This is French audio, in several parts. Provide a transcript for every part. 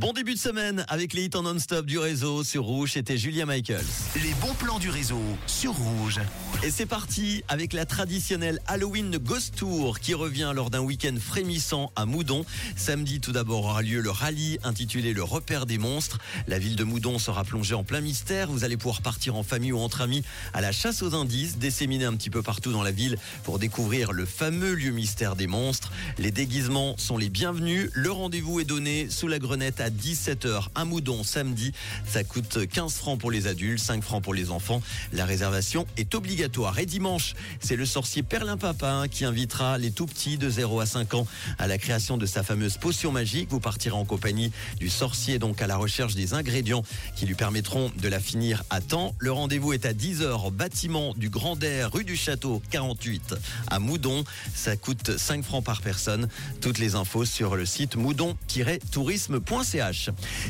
Bon début de semaine avec les hits en non-stop du réseau sur Rouge. C'était Julia Michaels. Les bons plans du réseau sur Rouge. Et c'est parti avec la traditionnelle Halloween Ghost Tour qui revient lors d'un week-end frémissant à Moudon. Samedi tout d'abord aura lieu le rallye intitulé Le repère des monstres. La ville de Moudon sera plongée en plein mystère. Vous allez pouvoir partir en famille ou entre amis à la chasse aux indices, disséminés un petit peu partout dans la ville pour découvrir le fameux lieu mystère des monstres. Les déguisements sont les bienvenus. Le rendez-vous est donné sous la grenette à 17h à Moudon samedi. Ça coûte 15 francs pour les adultes, 5 francs pour les enfants. La réservation est obligatoire. Et dimanche, c'est le sorcier Perlin Papin qui invitera les tout petits de 0 à 5 ans à la création de sa fameuse potion magique. Vous partirez en compagnie du sorcier donc à la recherche des ingrédients qui lui permettront de la finir à temps. Le rendez-vous est à 10h, bâtiment du Grand Air, rue du Château 48 à Moudon. Ça coûte 5 francs par personne. Toutes les infos sur le site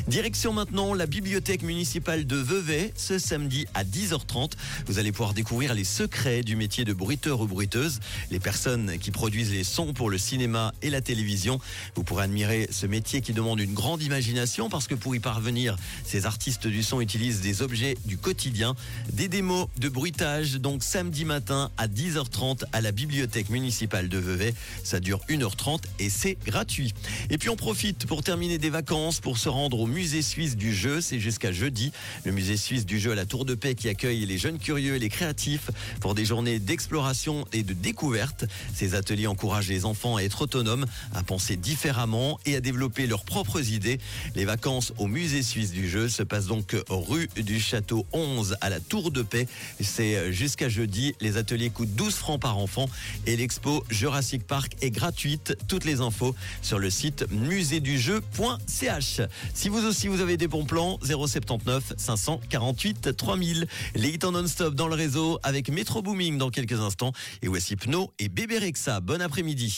Direction maintenant la bibliothèque municipale de Vevey ce samedi à 10h30. Vous allez pouvoir découvrir les secrets du métier de bruiteur ou bruiteuse, les personnes qui produisent les sons pour le cinéma et la télévision. Vous pourrez admirer ce métier qui demande une grande imagination parce que pour y parvenir, ces artistes du son utilisent des objets du quotidien, des démos de bruitage, donc samedi matin à 10h30 à la bibliothèque municipale de Vevey. Ça dure 1h30 et c'est gratuit. Et puis on profite pour terminer des vacances pour se rendre au musée suisse du jeu. C'est jusqu'à jeudi. Le musée suisse du jeu à la Tour de Paix qui accueille les jeunes curieux et les créatifs pour des journées d'exploration et de découverte. Ces ateliers encouragent les enfants à être autonomes, à penser différemment et à développer leurs propres idées. Les vacances au musée suisse du jeu se passent donc rue du Château 11 à la Tour de Paix. C'est jusqu'à jeudi. Les ateliers coûtent 12 francs par enfant et l'expo Jurassic Park est gratuite. Toutes les infos sur le site musédujeu.ch. Si vous aussi vous avez des bons plans, 079 548 3000. Les hits en non-stop dans le réseau avec Metro Booming dans quelques instants. Et voici Pno et Bébé Rexa. Bon après-midi.